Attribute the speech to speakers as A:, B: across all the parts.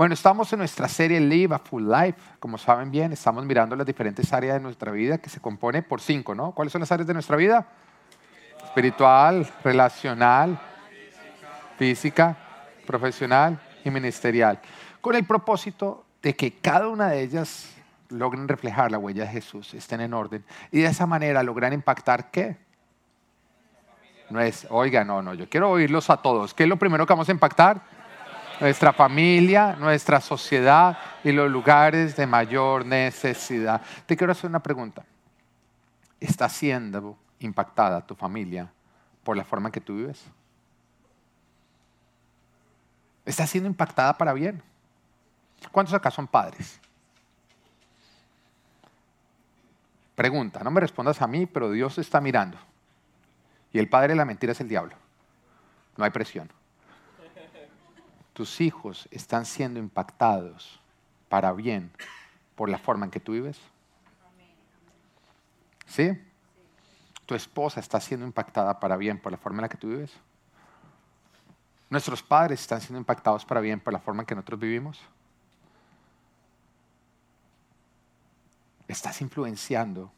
A: Bueno, estamos en nuestra serie Live a Full Life. Como saben bien, estamos mirando las diferentes áreas de nuestra vida que se compone por cinco, ¿no? ¿Cuáles son las áreas de nuestra vida? Espiritual, relacional, física, profesional y ministerial. Con el propósito de que cada una de ellas logren reflejar la huella de Jesús, estén en orden y de esa manera logran impactar qué? No es, oiga, no, no, yo quiero oírlos a todos. ¿Qué es lo primero que vamos a impactar? Nuestra familia, nuestra sociedad y los lugares de mayor necesidad. Te quiero hacer una pregunta. ¿Está siendo impactada tu familia por la forma en que tú vives? ¿Está siendo impactada para bien? ¿Cuántos acá son padres? Pregunta, no me respondas a mí, pero Dios está mirando. Y el padre de la mentira es el diablo. No hay presión tus hijos están siendo impactados para bien por la forma en que tú vives? ¿Sí? ¿Tu esposa está siendo impactada para bien por la forma en la que tú vives? ¿Nuestros padres están siendo impactados para bien por la forma en que nosotros vivimos? Estás influenciando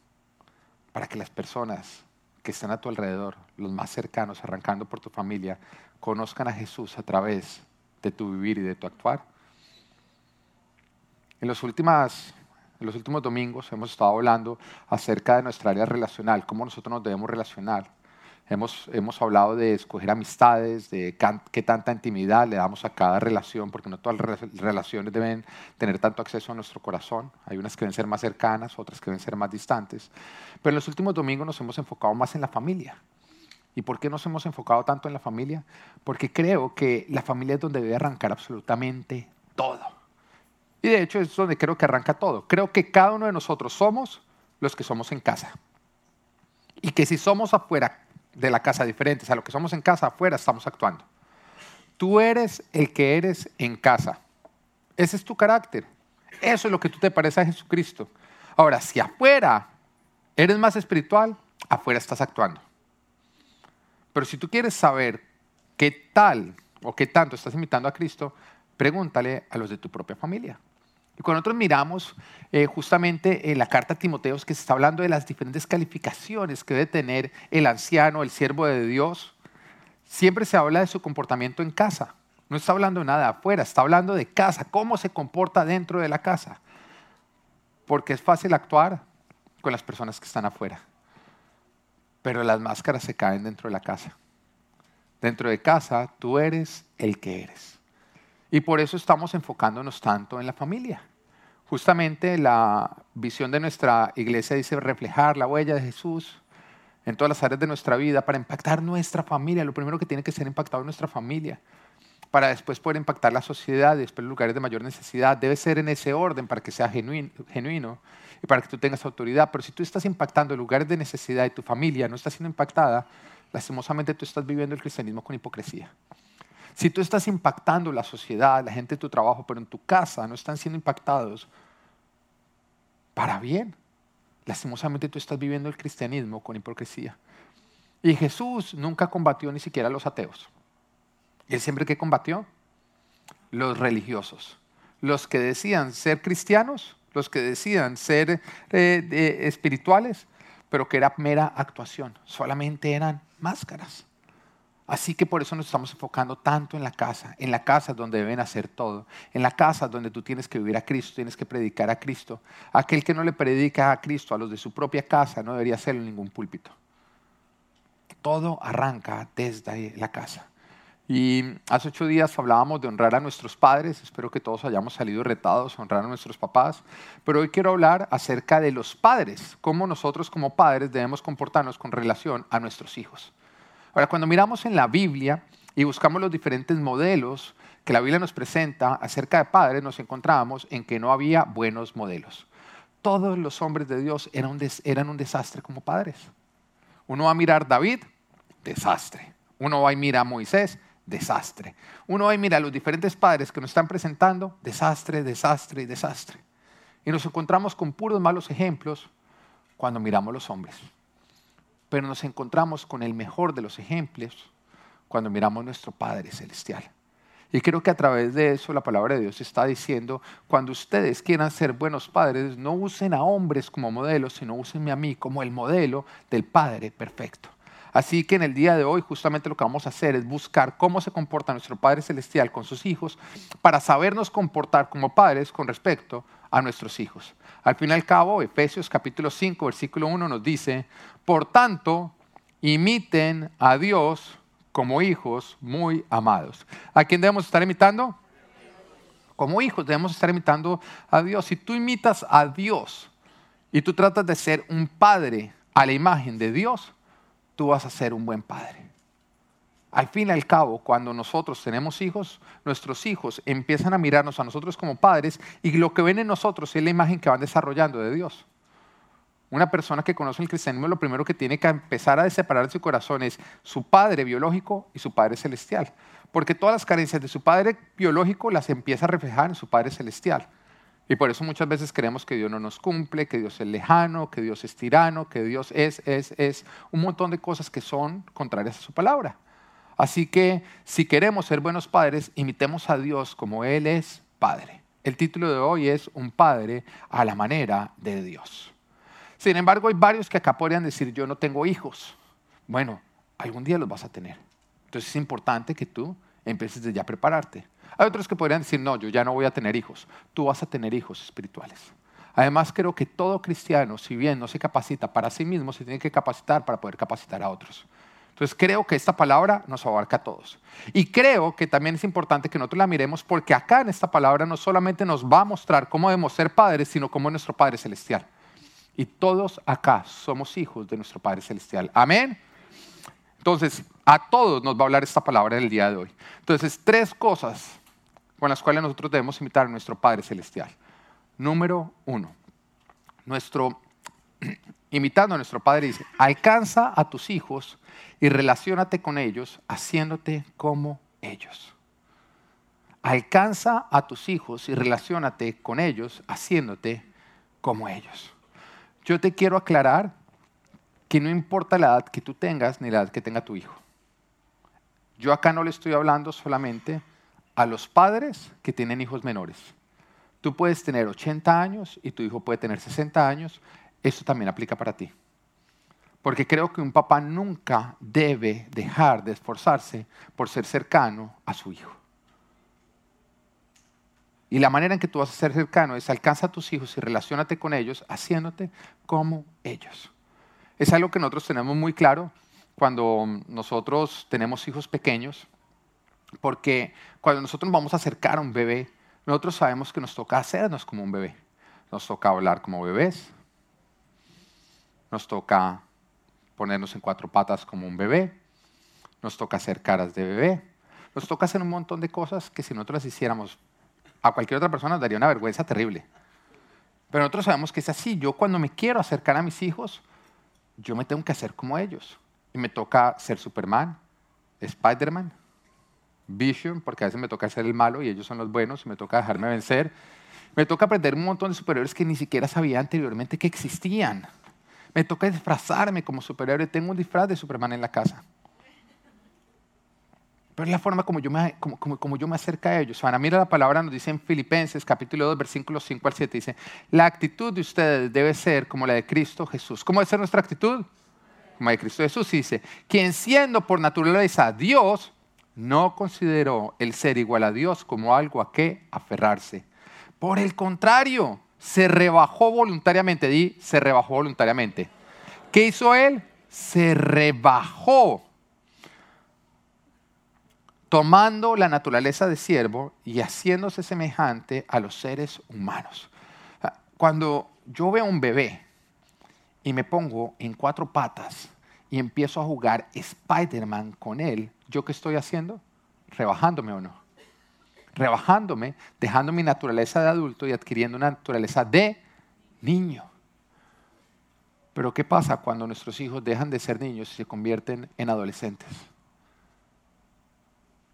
A: para que las personas que están a tu alrededor, los más cercanos, arrancando por tu familia, conozcan a Jesús a través de tu vivir y de tu actuar. En los, últimas, en los últimos domingos hemos estado hablando acerca de nuestra área relacional, cómo nosotros nos debemos relacionar. Hemos, hemos hablado de escoger amistades, de qué tanta intimidad le damos a cada relación, porque no todas las relaciones deben tener tanto acceso a nuestro corazón. Hay unas que deben ser más cercanas, otras que deben ser más distantes. Pero en los últimos domingos nos hemos enfocado más en la familia. ¿Y por qué nos hemos enfocado tanto en la familia? Porque creo que la familia es donde debe arrancar absolutamente todo. Y de hecho es donde creo que arranca todo. Creo que cada uno de nosotros somos los que somos en casa. Y que si somos afuera de la casa diferentes a lo que somos en casa, afuera estamos actuando. Tú eres el que eres en casa. Ese es tu carácter. Eso es lo que tú te parece a Jesucristo. Ahora, si afuera eres más espiritual, afuera estás actuando. Pero si tú quieres saber qué tal o qué tanto estás imitando a Cristo, pregúntale a los de tu propia familia. Y cuando nosotros miramos eh, justamente en la carta a Timoteos que se está hablando de las diferentes calificaciones que debe tener el anciano, el siervo de Dios, siempre se habla de su comportamiento en casa. No está hablando nada afuera, está hablando de casa, cómo se comporta dentro de la casa. Porque es fácil actuar con las personas que están afuera pero las máscaras se caen dentro de la casa. Dentro de casa tú eres el que eres. Y por eso estamos enfocándonos tanto en la familia. Justamente la visión de nuestra iglesia dice reflejar la huella de Jesús en todas las áreas de nuestra vida para impactar nuestra familia. Lo primero que tiene que ser impactado es nuestra familia para después poder impactar la sociedad y después lugares de mayor necesidad. Debe ser en ese orden para que sea genuino y para que tú tengas autoridad. Pero si tú estás impactando lugares de necesidad y tu familia no está siendo impactada, lastimosamente tú estás viviendo el cristianismo con hipocresía. Si tú estás impactando la sociedad, la gente de tu trabajo, pero en tu casa no están siendo impactados para bien, lastimosamente tú estás viviendo el cristianismo con hipocresía. Y Jesús nunca combatió ni siquiera a los ateos. ¿Y él siempre que combatió? Los religiosos. Los que decían ser cristianos, los que decían ser eh, espirituales, pero que era mera actuación, solamente eran máscaras. Así que por eso nos estamos enfocando tanto en la casa, en la casa donde deben hacer todo, en la casa donde tú tienes que vivir a Cristo, tienes que predicar a Cristo. Aquel que no le predica a Cristo a los de su propia casa no debería hacerlo en ningún púlpito. Todo arranca desde la casa. Y hace ocho días hablábamos de honrar a nuestros padres, espero que todos hayamos salido retados, honrar a nuestros papás, pero hoy quiero hablar acerca de los padres, cómo nosotros como padres debemos comportarnos con relación a nuestros hijos. Ahora, cuando miramos en la Biblia y buscamos los diferentes modelos que la Biblia nos presenta acerca de padres, nos encontramos en que no había buenos modelos. Todos los hombres de Dios eran un, desastre como padres. Uno va a mirar David, desastre. Uno va a mirar a Moisés, desastre. Uno ahí mira los diferentes padres que nos están presentando, desastre, desastre y desastre. Y nos encontramos con puros malos ejemplos cuando miramos los hombres. Pero nos encontramos con el mejor de los ejemplos cuando miramos nuestro Padre Celestial. Y creo que a través de eso la palabra de Dios está diciendo, cuando ustedes quieran ser buenos padres, no usen a hombres como modelos, sino úsenme a mí como el modelo del Padre perfecto. Así que en el día de hoy justamente lo que vamos a hacer es buscar cómo se comporta nuestro Padre Celestial con sus hijos para sabernos comportar como padres con respecto a nuestros hijos. Al fin y al cabo, Efesios capítulo 5, versículo 1 nos dice, por tanto, imiten a Dios como hijos muy amados. ¿A quién debemos estar imitando? Como hijos debemos estar imitando a Dios. Si tú imitas a Dios y tú tratas de ser un padre a la imagen de Dios, tú vas a ser un buen padre. Al fin y al cabo, cuando nosotros tenemos hijos, nuestros hijos empiezan a mirarnos a nosotros como padres y lo que ven en nosotros es la imagen que van desarrollando de Dios. Una persona que conoce el cristianismo lo primero que tiene que empezar a separar de su corazón es su padre biológico y su padre celestial. Porque todas las carencias de su padre biológico las empieza a reflejar en su padre celestial. Y por eso muchas veces creemos que Dios no nos cumple, que Dios es lejano, que Dios es tirano, que Dios es, es, es un montón de cosas que son contrarias a su palabra. Así que si queremos ser buenos padres, imitemos a Dios como Él es Padre. El título de hoy es Un Padre a la manera de Dios. Sin embargo, hay varios que acá podrían decir, yo no tengo hijos. Bueno, algún día los vas a tener. Entonces es importante que tú empieces de ya a prepararte. Hay otros que podrían decir, no, yo ya no voy a tener hijos. Tú vas a tener hijos espirituales. Además, creo que todo cristiano, si bien no se capacita para sí mismo, se tiene que capacitar para poder capacitar a otros. Entonces, creo que esta palabra nos abarca a todos. Y creo que también es importante que nosotros la miremos porque acá en esta palabra no solamente nos va a mostrar cómo debemos ser padres, sino cómo es nuestro Padre Celestial. Y todos acá somos hijos de nuestro Padre Celestial. Amén. Entonces, a todos nos va a hablar esta palabra en el día de hoy. Entonces, tres cosas con las cuales nosotros debemos imitar a nuestro Padre Celestial. Número uno, nuestro, imitando a nuestro Padre dice, alcanza a tus hijos y relaciónate con ellos haciéndote como ellos. Alcanza a tus hijos y relaciónate con ellos haciéndote como ellos. Yo te quiero aclarar que no importa la edad que tú tengas ni la edad que tenga tu hijo. Yo acá no le estoy hablando solamente a los padres que tienen hijos menores. Tú puedes tener 80 años y tu hijo puede tener 60 años. Eso también aplica para ti. Porque creo que un papá nunca debe dejar de esforzarse por ser cercano a su hijo. Y la manera en que tú vas a ser cercano es alcanza a tus hijos y relacionate con ellos haciéndote como ellos. Es algo que nosotros tenemos muy claro cuando nosotros tenemos hijos pequeños, porque cuando nosotros vamos a acercar a un bebé, nosotros sabemos que nos toca hacernos como un bebé. Nos toca hablar como bebés, nos toca ponernos en cuatro patas como un bebé, nos toca hacer caras de bebé, nos toca hacer un montón de cosas que si nosotros las hiciéramos a cualquier otra persona daría una vergüenza terrible. Pero nosotros sabemos que es así. Yo cuando me quiero acercar a mis hijos, yo me tengo que hacer como ellos. Y me toca ser Superman, Spider-Man, Vision, porque a veces me toca ser el malo y ellos son los buenos y me toca dejarme vencer. Me toca aprender un montón de superhéroes que ni siquiera sabía anteriormente que existían. Me toca disfrazarme como superhéroe. Tengo un disfraz de Superman en la casa. Pero es la forma como yo me, como, como, yo me acerco a ellos. Ahora, mira la palabra, nos dice en Filipenses capítulo 2, versículos 5 al 7, dice, la actitud de ustedes debe ser como la de Cristo Jesús. ¿Cómo debe ser nuestra actitud? Como la de Cristo Jesús. Dice, quien siendo por naturaleza Dios, no consideró el ser igual a Dios como algo a qué aferrarse. Por el contrario, se rebajó voluntariamente. Se rebajó voluntariamente. ¿Qué hizo él? Se rebajó tomando la naturaleza de siervo y haciéndose semejante a los seres humanos. Cuando yo veo un bebé y me pongo en cuatro patas y empiezo a jugar Spider-Man con él, ¿yo qué estoy haciendo? Rebajándome o no. Rebajándome, dejando mi naturaleza de adulto y adquiriendo una naturaleza de niño. Pero ¿qué pasa cuando nuestros hijos dejan de ser niños y se convierten en adolescentes?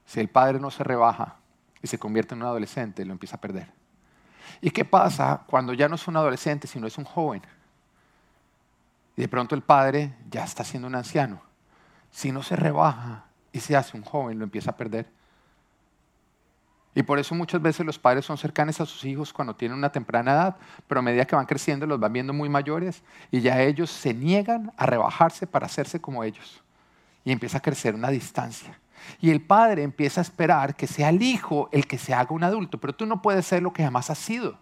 A: Si el padre no se rebaja y se convierte en un adolescente, lo empieza a perder. ¿Y qué pasa cuando ya no es un adolescente, sino es un joven? Y de pronto el padre ya está siendo un anciano. Si no se rebaja y se hace un joven, lo empieza a perder. Y por eso muchas veces los padres son cercanos a sus hijos cuando tienen una temprana edad, pero a medida que van creciendo los van viendo muy mayores y ya ellos se niegan a rebajarse para hacerse como ellos. Y empieza a crecer una distancia. Y el padre empieza a esperar que sea el hijo el que se haga un adulto, pero tú no puedes ser lo que jamás has sido.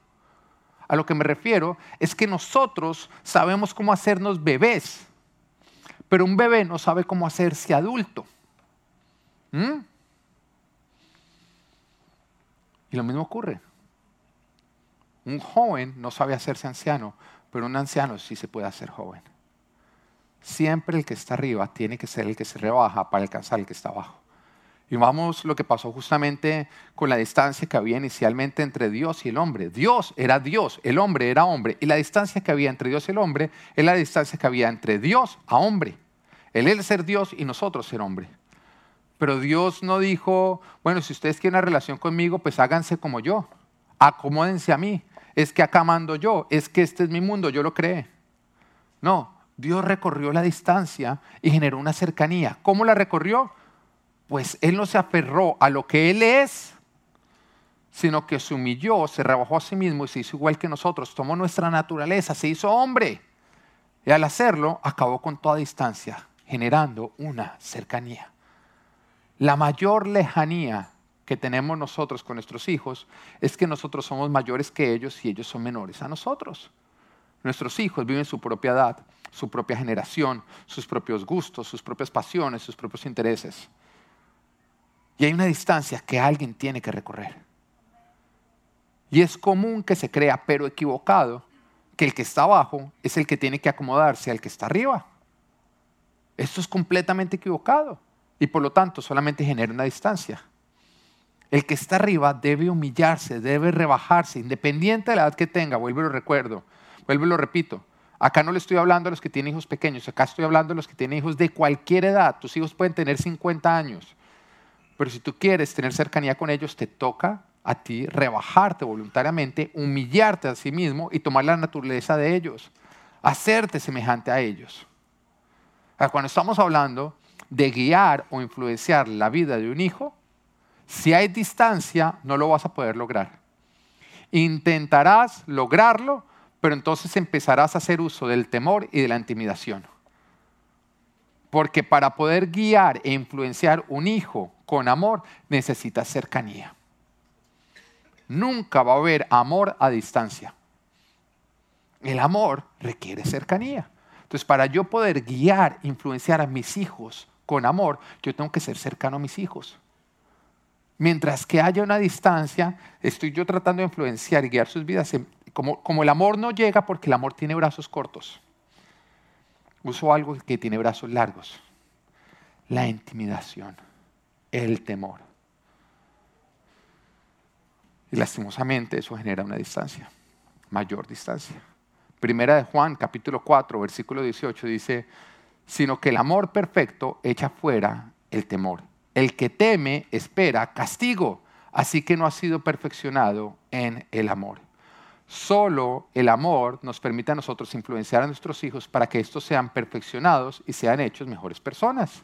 A: A lo que me refiero es que nosotros sabemos cómo hacernos bebés, pero un bebé no sabe cómo hacerse adulto. ¿Mm? Y lo mismo ocurre. Un joven no sabe hacerse anciano, pero un anciano sí se puede hacer joven. Siempre el que está arriba tiene que ser el que se rebaja para alcanzar el que está abajo. Y vamos lo que pasó justamente con la distancia que había inicialmente entre Dios y el hombre. Dios era Dios, el hombre era hombre. Y la distancia que había entre Dios y el hombre es la distancia que había entre Dios a hombre. Él es ser Dios y nosotros ser hombre. Pero Dios no dijo, bueno, si ustedes quieren una relación conmigo, pues háganse como yo. Acomódense a mí. Es que acá mando yo. Es que este es mi mundo, yo lo creé. No, Dios recorrió la distancia y generó una cercanía. ¿Cómo la recorrió? Pues Él no se aferró a lo que Él es, sino que se humilló, se rebajó a sí mismo y se hizo igual que nosotros. Tomó nuestra naturaleza, se hizo hombre. Y al hacerlo, acabó con toda distancia, generando una cercanía. La mayor lejanía que tenemos nosotros con nuestros hijos es que nosotros somos mayores que ellos y ellos son menores a nosotros. Nuestros hijos viven su propia edad, su propia generación, sus propios gustos, sus propias pasiones, sus propios intereses. Y hay una distancia que alguien tiene que recorrer. Y es común que se crea, pero equivocado, que el que está abajo es el que tiene que acomodarse al que está arriba. Esto es completamente equivocado y por lo tanto solamente genera una distancia. El que está arriba debe humillarse, debe rebajarse, independiente de la edad que tenga, vuelvo y lo recuerdo, vuelvo y lo repito. Acá no le estoy hablando a los que tienen hijos pequeños, acá estoy hablando a los que tienen hijos de cualquier edad. Tus hijos pueden tener 50 años, pero si tú quieres tener cercanía con ellos, te toca a ti rebajarte voluntariamente, humillarte a sí mismo y tomar la naturaleza de ellos, hacerte semejante a ellos. Cuando estamos hablando de guiar o influenciar la vida de un hijo, si hay distancia, no lo vas a poder lograr. Intentarás lograrlo, pero entonces empezarás a hacer uso del temor y de la intimidación. Porque para poder guiar e influenciar un hijo con amor, necesitas cercanía. Nunca va a haber amor a distancia. El amor requiere cercanía. Entonces, para yo poder guiar, influenciar a mis hijos con amor, yo tengo que ser cercano a mis hijos. Mientras que haya una distancia, estoy yo tratando de influenciar y guiar sus vidas. Como, como el amor no llega porque el amor tiene brazos cortos, uso algo que tiene brazos largos. La intimidación, el temor. Y lastimosamente eso genera una distancia, mayor distancia. Primera de Juan, capítulo 4, versículo 18 dice, sino que el amor perfecto echa fuera el temor. El que teme espera castigo, así que no ha sido perfeccionado en el amor. Solo el amor nos permite a nosotros influenciar a nuestros hijos para que estos sean perfeccionados y sean hechos mejores personas.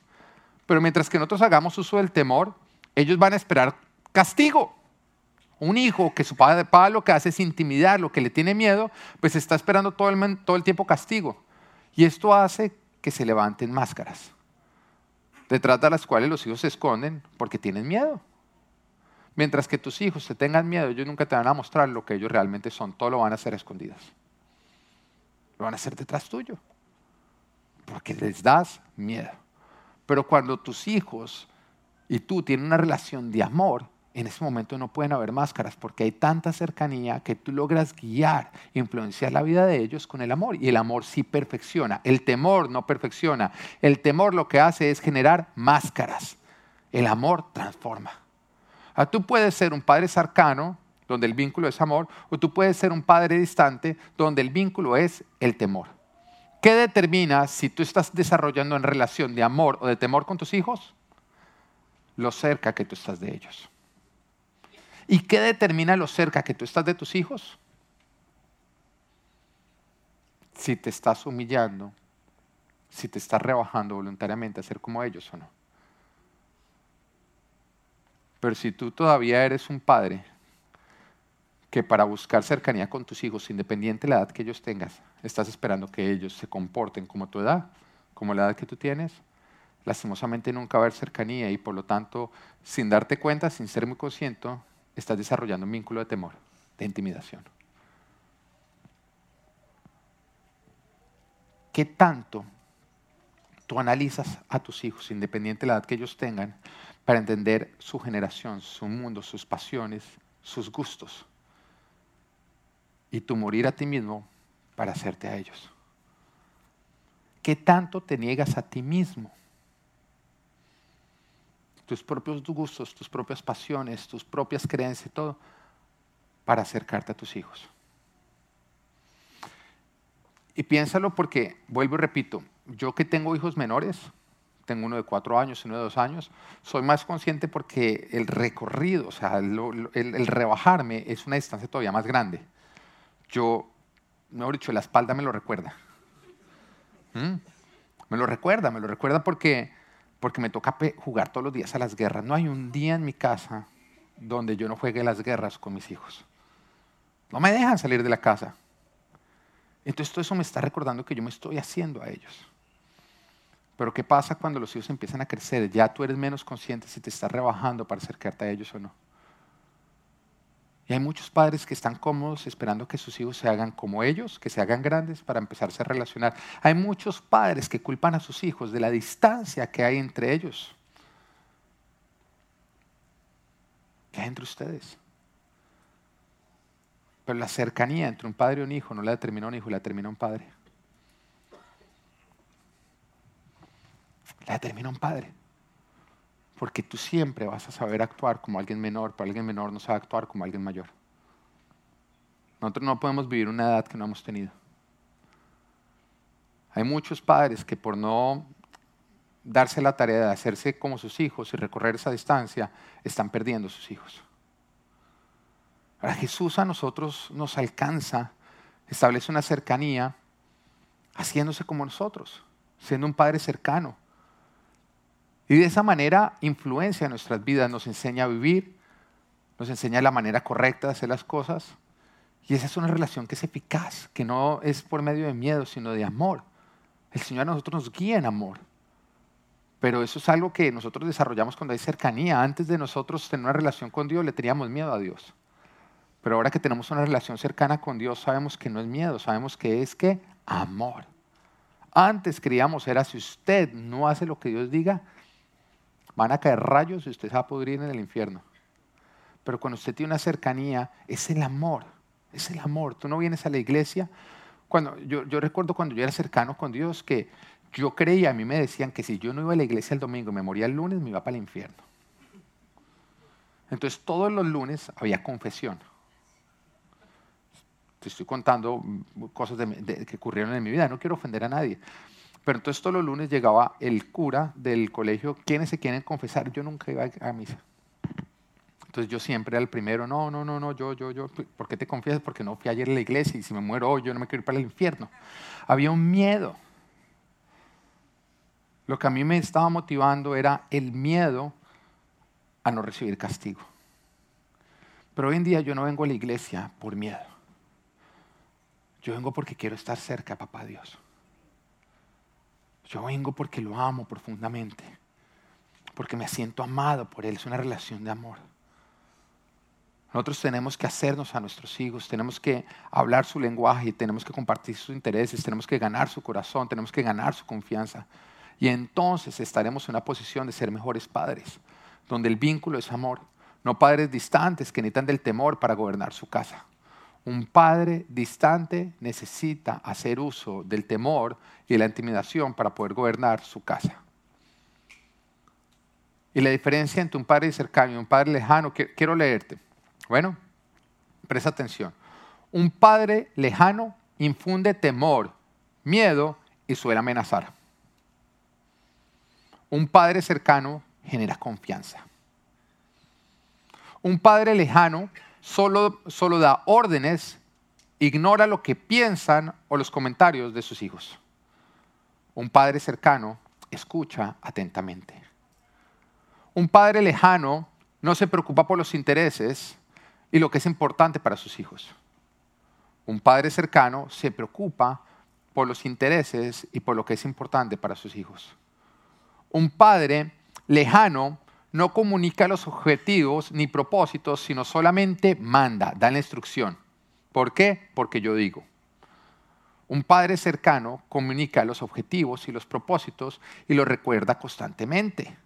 A: Pero mientras que nosotros hagamos uso del temor, ellos van a esperar castigo. Un hijo que su padre, lo que hace es intimidar, lo que le tiene miedo, pues está esperando todo el tiempo castigo. Y esto hace que se levanten máscaras, detrás de las cuales los hijos se esconden porque tienen miedo. Mientras que tus hijos se tengan miedo, ellos nunca te van a mostrar lo que ellos realmente son, todo lo van a hacer escondidas. Lo van a hacer detrás tuyo, porque les das miedo. Pero cuando tus hijos y tú tienen una relación de amor, en ese momento no pueden haber máscaras porque hay tanta cercanía que tú logras guiar, influenciar la vida de ellos con el amor. Y el amor sí perfecciona, el temor no perfecciona. El temor lo que hace es generar máscaras. El amor transforma. Ah, tú puedes ser un padre cercano, donde el vínculo es amor, o tú puedes ser un padre distante, donde el vínculo es el temor. ¿Qué determina si tú estás desarrollando en relación de amor o de temor con tus hijos? Lo cerca que tú estás de ellos. ¿Y qué determina lo cerca que tú estás de tus hijos? Si te estás humillando, si te estás rebajando voluntariamente a ser como ellos o no. Pero si tú todavía eres un padre que para buscar cercanía con tus hijos, independiente de la edad que ellos tengas, estás esperando que ellos se comporten como tu edad, como la edad que tú tienes, lastimosamente nunca va a haber cercanía y por lo tanto, sin darte cuenta, sin ser muy consciente, estás desarrollando un vínculo de temor, de intimidación. ¿Qué tanto tú analizas a tus hijos, independiente de la edad que ellos tengan, para entender su generación, su mundo, sus pasiones, sus gustos? Y tú morir a ti mismo para hacerte a ellos. ¿Qué tanto te niegas a ti mismo? Tus propios gustos, tus propias pasiones, tus propias creencias y todo, para acercarte a tus hijos. Y piénsalo porque, vuelvo y repito, yo que tengo hijos menores, tengo uno de cuatro años y uno de dos años, soy más consciente porque el recorrido, o sea, el, rebajarme es una distancia todavía más grande. Yo, mejor dicho, la espalda me lo recuerda. ¿Mm? Me lo recuerda, me lo recuerda porque, porque me toca jugar todos los días a las guerras. No hay un día en mi casa donde yo no juegue las guerras con mis hijos. No me dejan salir de la casa. Entonces todo eso me está recordando que yo me estoy haciendo a ellos. Pero ¿qué pasa cuando los hijos empiezan a crecer? Ya tú eres menos consciente si te estás rebajando para acercarte a ellos o no. Y hay muchos padres que están cómodos esperando que sus hijos se hagan como ellos, que se hagan grandes para empezarse a relacionar. Hay muchos padres que culpan a sus hijos de la distancia que hay entre ellos. ¿Qué hay entre ustedes? Pero la cercanía entre un padre y un hijo no la determina un hijo, la determina un padre. La determina un padre. Porque tú siempre vas a saber actuar como alguien menor, pero alguien menor no sabe actuar como alguien mayor. Nosotros no podemos vivir una edad que no hemos tenido. Hay muchos padres que por no darse la tarea de hacerse como sus hijos y recorrer esa distancia, están perdiendo sus hijos. Ahora Jesús a nosotros nos alcanza, establece una cercanía, haciéndose como nosotros, siendo un Padre cercano. Y de esa manera influencia nuestras vidas, nos enseña a vivir, nos enseña la manera correcta de hacer las cosas. Y esa es una relación que es eficaz, que no es por medio de miedo, sino de amor. El Señor a nosotros nos guía en amor. Pero eso es algo que nosotros desarrollamos cuando hay cercanía. Antes de nosotros tener una relación con Dios, le teníamos miedo a Dios. Pero ahora que tenemos una relación cercana con Dios, sabemos que no es miedo, sabemos que es que amor. Antes creíamos era si usted no hace lo que Dios diga, van a caer rayos y usted se va a pudrir en el infierno. Pero cuando usted tiene una cercanía, es el amor, es el amor. Tú no vienes a la iglesia. Cuando, yo, recuerdo cuando yo era cercano con Dios que yo creía, a mí me decían que si yo no iba a la iglesia el domingo, me moría el lunes, me iba para el infierno. Entonces todos los lunes había confesión te estoy contando cosas que ocurrieron en mi vida, no quiero ofender a nadie. Pero entonces todos los lunes llegaba el cura del colegio, ¿quiénes se quieren confesar? Yo nunca iba a misa. Entonces yo siempre era el primero, no, no, no, no, yo, yo, yo, ¿por qué te confiesas? Porque no fui ayer a la iglesia y si me muero hoy yo no me quiero ir para el infierno. Había un miedo. Lo que a mí me estaba motivando era el miedo a no recibir castigo. Pero hoy en día yo no vengo a la iglesia por miedo. Yo vengo porque quiero estar cerca, papá Dios. Yo vengo porque lo amo profundamente, porque me siento amado por Él. Es una relación de amor. Nosotros tenemos que hacernos a nuestros hijos, tenemos que hablar su lenguaje, tenemos que compartir sus intereses, tenemos que ganar su corazón, tenemos que ganar su confianza. Y entonces estaremos en una posición de ser mejores padres, donde el vínculo es amor, no padres distantes que necesitan del temor para gobernar su casa. Un padre distante necesita hacer uso del temor y de la intimidación para poder gobernar su casa. Y la diferencia entre un padre cercano y un padre lejano, quiero leerte. Bueno, presta atención. Un padre lejano infunde temor, miedo y suele amenazar. Un padre cercano genera confianza. Un padre lejano solo, solo da órdenes, ignora lo que piensan o los comentarios de sus hijos. Un padre cercano escucha atentamente. Un padre lejano no se preocupa por los intereses y lo que es importante para sus hijos. Un padre cercano se preocupa por los intereses y por lo que es importante para sus hijos. Un padre lejano no comunica los objetivos ni propósitos, sino solamente manda, da la instrucción. ¿Por qué? Porque yo digo. Un padre cercano comunica los objetivos y los propósitos y los recuerda constantemente.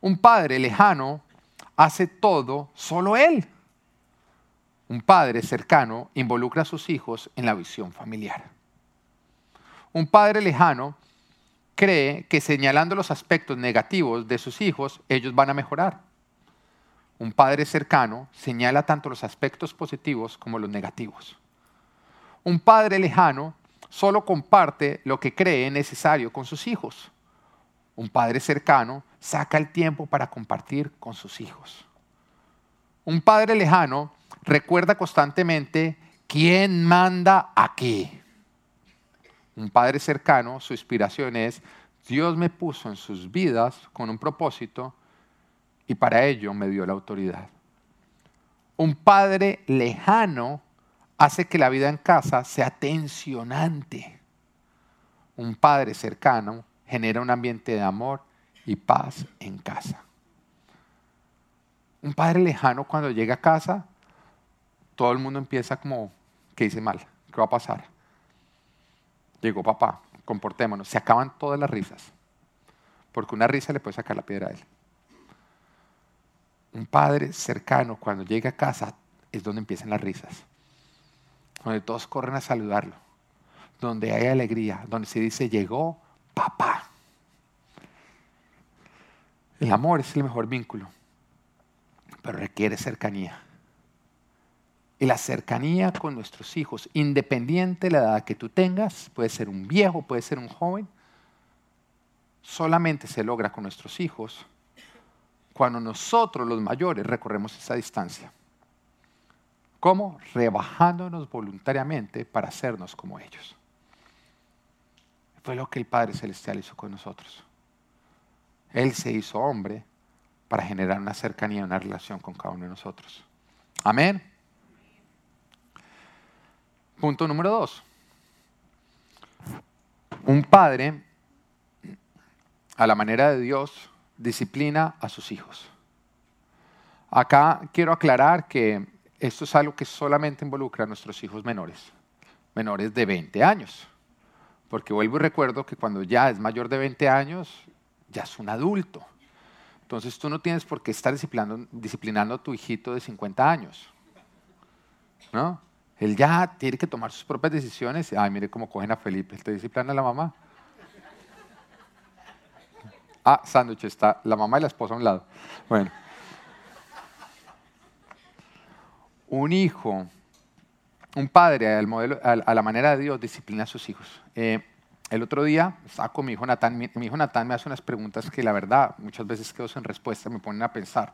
A: Un padre lejano hace todo solo él. Un padre cercano involucra a sus hijos en la visión familiar. Un padre lejano cree que señalando los aspectos negativos de sus hijos, ellos van a mejorar. Un padre cercano señala tanto los aspectos positivos como los negativos. Un padre lejano solo comparte lo que cree necesario con sus hijos. Un padre cercano saca el tiempo para compartir con sus hijos. Un padre lejano recuerda constantemente quién manda aquí. Un padre cercano, su inspiración es, Dios me puso en sus vidas con un propósito y para ello me dio la autoridad. Un padre lejano hace que la vida en casa sea tensionante. Un padre cercano genera un ambiente de amor y paz en casa. Un padre lejano cuando llega a casa todo el mundo empieza como, ¿qué hice mal? ¿Qué va a pasar? Llegó papá, comportémonos. Se acaban todas las risas. Porque una risa le puede sacar la piedra a él. Un padre cercano, cuando llega a casa, es donde empiezan las risas. Donde todos corren a saludarlo. Donde hay alegría. Donde se dice, llegó papá. El amor es el mejor vínculo. Pero requiere cercanía. Y la cercanía con nuestros hijos, independiente de la edad que tú tengas, puede ser un viejo, puede ser un joven, solamente se logra con nuestros hijos cuando nosotros los mayores recorremos esa distancia. ¿Cómo? Rebajándonos voluntariamente para hacernos como ellos. Fue lo que el Padre Celestial hizo con nosotros. Él se hizo hombre para generar una cercanía, una relación con cada uno de nosotros. Amén. Punto número dos. Un padre, a la manera de Dios, disciplina a sus hijos. Acá quiero aclarar que esto es algo que solamente involucra a nuestros hijos menores, menores de 20 años. Porque vuelvo y recuerdo que cuando ya es mayor de 20 años, ya es un adulto. Entonces tú no tienes por qué estar disciplinando, disciplinando a tu hijito de 50 años. ¿No? Él ya tiene que tomar sus propias decisiones. Ay, mire cómo cogen a Felipe. ¿Está disciplinando a la mamá? Ah, sándwich está la mamá y la esposa a un lado. Bueno. Un hijo, un padre al modelo, a la manera de Dios disciplina a sus hijos. Eh, el otro día estaba con mi hijo Natán. Mi, mi, hijo Natán me hace unas preguntas que la verdad muchas veces quedo sin respuesta, me ponen a pensar.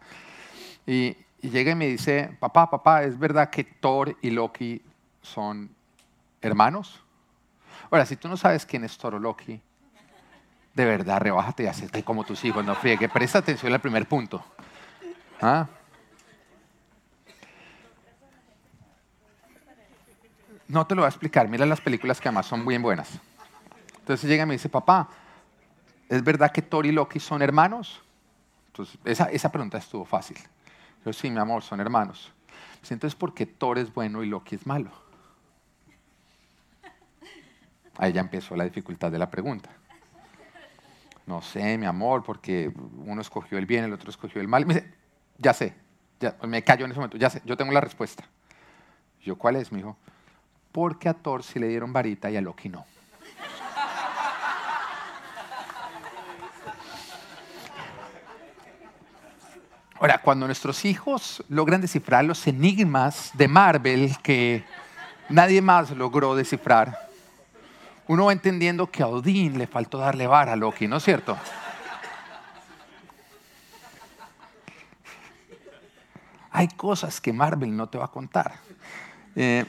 A: Y, y llega y me dice, papá, papá, ¿es verdad que Thor y Loki son hermanos? Ahora, si tú no sabes quién es Thor o Loki, de verdad, rebájate y hazte como tus hijos, no friegue. Presta atención al primer punto. ¿Ah? No te lo voy a explicar, mira las películas que además son muy buenas. Entonces llega y me dice, papá, ¿es verdad que Thor y Loki son hermanos? Entonces, esa, esa pregunta estuvo fácil. Yo, sí, mi amor, son hermanos. Entonces, ¿por qué Thor es bueno y Loki es malo? Ahí ya empezó la dificultad de la pregunta. No sé, mi amor, porque uno escogió el bien, el otro escogió el mal. Me dice, ya sé, me callo en ese momento, ya sé, yo tengo la respuesta. Yo, ¿cuál es, mi hijo? Porque a Thor sí le dieron varita y a Loki no. Ahora, cuando nuestros hijos logran descifrar los enigmas de Marvel que nadie más logró descifrar, uno va entendiendo que a Odín le faltó darle vara a Loki, ¿no es cierto? Hay cosas que Marvel no te va a contar. Eh,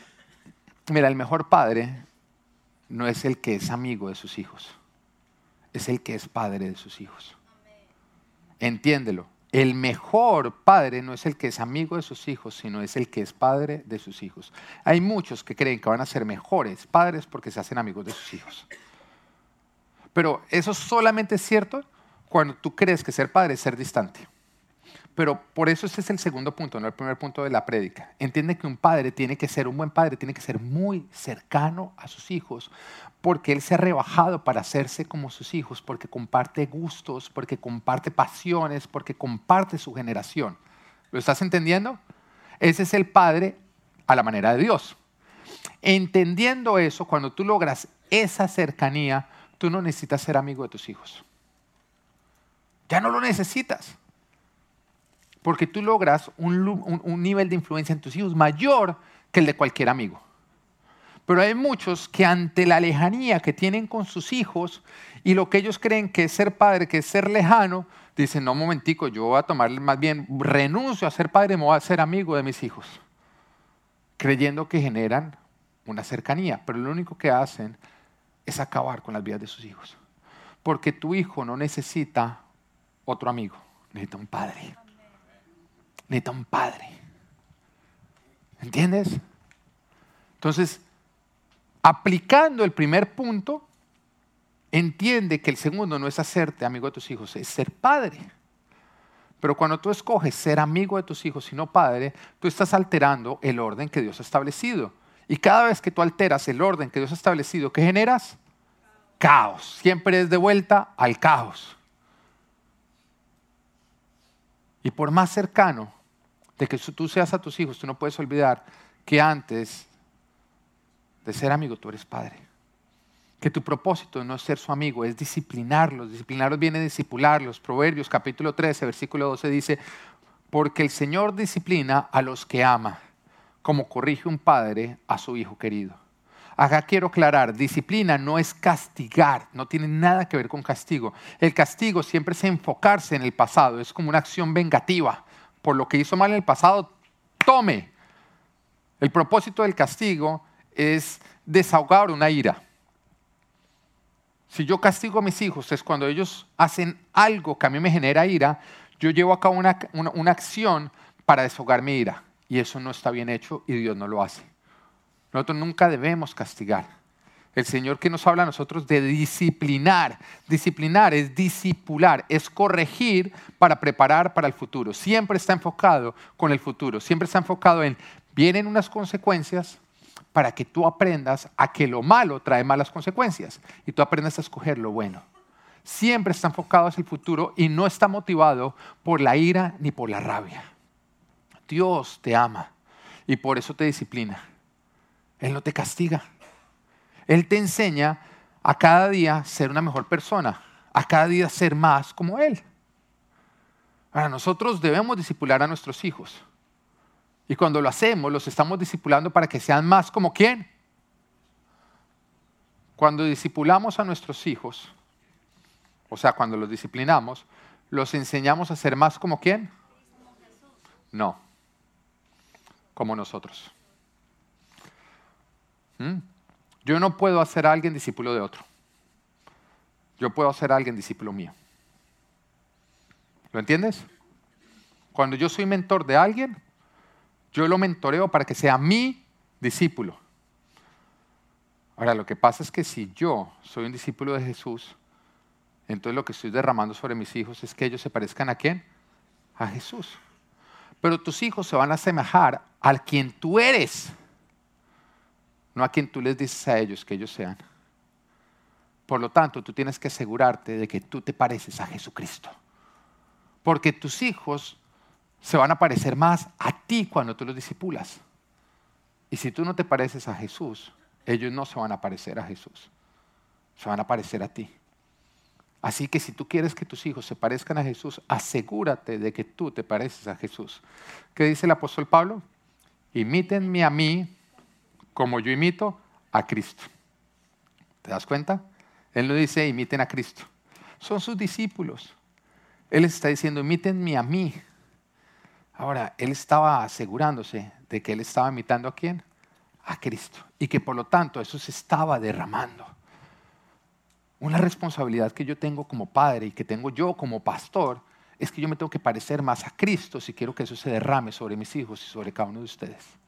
A: mira, el mejor padre no es el que es amigo de sus hijos, es el que es padre de sus hijos. Entiéndelo el mejor padre no es el que es amigo de sus hijos, sino es el que es padre de sus hijos. Hay muchos que creen que van a ser mejores padres porque se hacen amigos de sus hijos. Pero eso solamente es cierto cuando tú crees que ser padre es ser distante. Pero por eso ese es el segundo punto, no el primer punto de la prédica. Entiende que un padre tiene que ser un buen padre, tiene que ser muy cercano a sus hijos, porque él se ha rebajado para hacerse como sus hijos, porque comparte gustos, porque comparte pasiones, porque comparte su generación. ¿Lo estás entendiendo? Ese es el padre a la manera de Dios. Entendiendo eso, cuando tú logras esa cercanía, tú no necesitas ser amigo de tus hijos. Ya no lo necesitas porque tú logras un, nivel de influencia en tus hijos mayor que el de cualquier amigo. Pero hay muchos que ante la lejanía que tienen con sus hijos y lo que ellos creen que es ser padre, que es ser lejano, dicen, no, un momentico, yo voy a tomar más bien, renuncio a ser padre, me voy a ser amigo de mis hijos. Creyendo que generan una cercanía, pero lo único que hacen es acabar con las vidas de sus hijos. Porque tu hijo no necesita otro amigo, necesita un padre necesita un padre. ¿Entiendes? Entonces, aplicando el primer punto, entiende que el segundo no es hacerte amigo de tus hijos, es ser padre. Pero cuando tú escoges ser amigo de tus hijos y no padre, tú estás alterando el orden que Dios ha establecido. Y cada vez que tú alteras el orden que Dios ha establecido, ¿qué generas? Caos. Siempre es de vuelta al caos. Y por más cercano de que tú seas a tus hijos, tú no puedes olvidar que antes de ser amigo tú eres padre. Que tu propósito no es ser su amigo, es disciplinarlos. Disciplinarlos viene a discipularlos. Proverbios capítulo 13, versículo 12 dice, porque el Señor disciplina a los que ama, como corrige un padre a su hijo querido. Acá quiero aclarar, disciplina no es castigar, no tiene nada que ver con castigo. El castigo siempre es enfocarse en el pasado, es como una acción vengativa. Por lo que hizo mal en el pasado, tome. El propósito del castigo es desahogar una ira. Si yo castigo a mis hijos es cuando ellos hacen algo que a mí me genera ira, yo llevo a cabo una, una acción para desahogar mi ira. Y eso no está bien hecho y Dios no lo hace. Nosotros nunca debemos castigar. El Señor que nos habla a nosotros de disciplinar. Disciplinar es discipular, es corregir para preparar para el futuro. Siempre está enfocado con el futuro. Siempre está enfocado en, vienen unas consecuencias para que tú aprendas a que lo malo trae malas consecuencias y tú aprendas a escoger lo bueno. Siempre está enfocado hacia el futuro y no está motivado por la ira ni por la rabia. Dios te ama y por eso te disciplina. Él no te castiga. Él te enseña a cada día ser una mejor persona, a cada día ser más como Él. Ahora, nosotros debemos disipular a nuestros hijos. Y cuando lo hacemos, los estamos discipulando para que sean más como quién. Cuando discipulamos a nuestros hijos, o sea, cuando los disciplinamos, los enseñamos a ser más como quién. No, como nosotros. ¿Mm? Yo no puedo hacer a alguien discípulo de otro. Yo puedo hacer a alguien discípulo mío. ¿Lo entiendes? Cuando yo soy mentor de alguien, yo lo mentoreo para que sea mi discípulo. Ahora, lo que pasa es que si yo soy un discípulo de Jesús, entonces lo que estoy derramando sobre mis hijos es que ellos se parezcan a quién? A Jesús. Pero tus hijos se van a asemejar al quien tú eres no a quien tú les dices a ellos que ellos sean. Por lo tanto, tú tienes que asegurarte de que tú te pareces a Jesucristo. Porque tus hijos se van a parecer más a ti cuando tú los disipulas. Y si tú no te pareces a Jesús, ellos no se van a parecer a Jesús. Se van a parecer a ti. Así que si tú quieres que tus hijos se parezcan a Jesús, asegúrate de que tú te pareces a Jesús. ¿Qué dice el apóstol Pablo? Imítenme a mí como yo imito a Cristo. ¿Te das cuenta? Él no dice imiten a Cristo. Son sus discípulos. Él les está diciendo imítenme a mí. Ahora, él estaba asegurándose de que él estaba imitando a quién? A Cristo. Y que por lo tanto eso se estaba derramando. Una responsabilidad que yo tengo como padre y que tengo yo como pastor es que yo me tengo que parecer más a Cristo si quiero que eso se derrame sobre mis hijos y sobre cada uno de ustedes.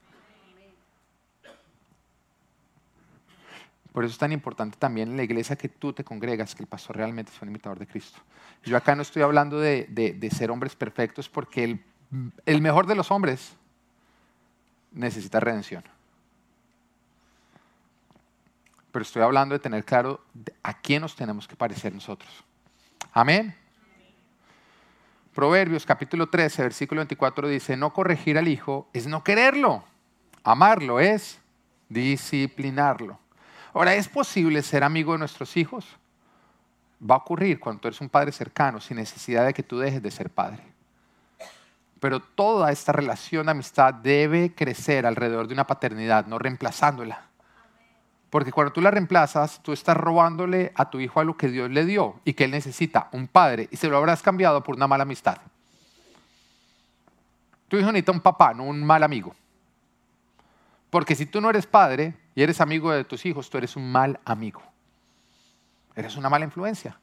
A: Por eso es tan importante también en la iglesia que tú te congregas, que el pastor realmente es un imitador de Cristo. Yo acá no estoy hablando de, ser hombres perfectos porque el, el mejor de los hombres necesita redención. Pero estoy hablando de tener claro a quién nos tenemos que parecer nosotros. Amén. Proverbios capítulo 13, versículo 24 dice, no corregir al hijo es no quererlo, amarlo es disciplinarlo. Ahora, ¿es posible ser amigo de nuestros hijos? Va a ocurrir cuando tú eres un padre cercano, sin necesidad de que tú dejes de ser padre. Pero toda esta relación de amistad debe crecer alrededor de una paternidad, no reemplazándola. Porque cuando tú la reemplazas, tú estás robándole a tu hijo a lo que Dios le dio y que él necesita, un padre, y se lo habrás cambiado por una mala amistad. Tu hijo necesita un papá, no un mal amigo. Porque si tú no eres padre y eres amigo de tus hijos, tú eres un mal amigo. Eres una mala influencia.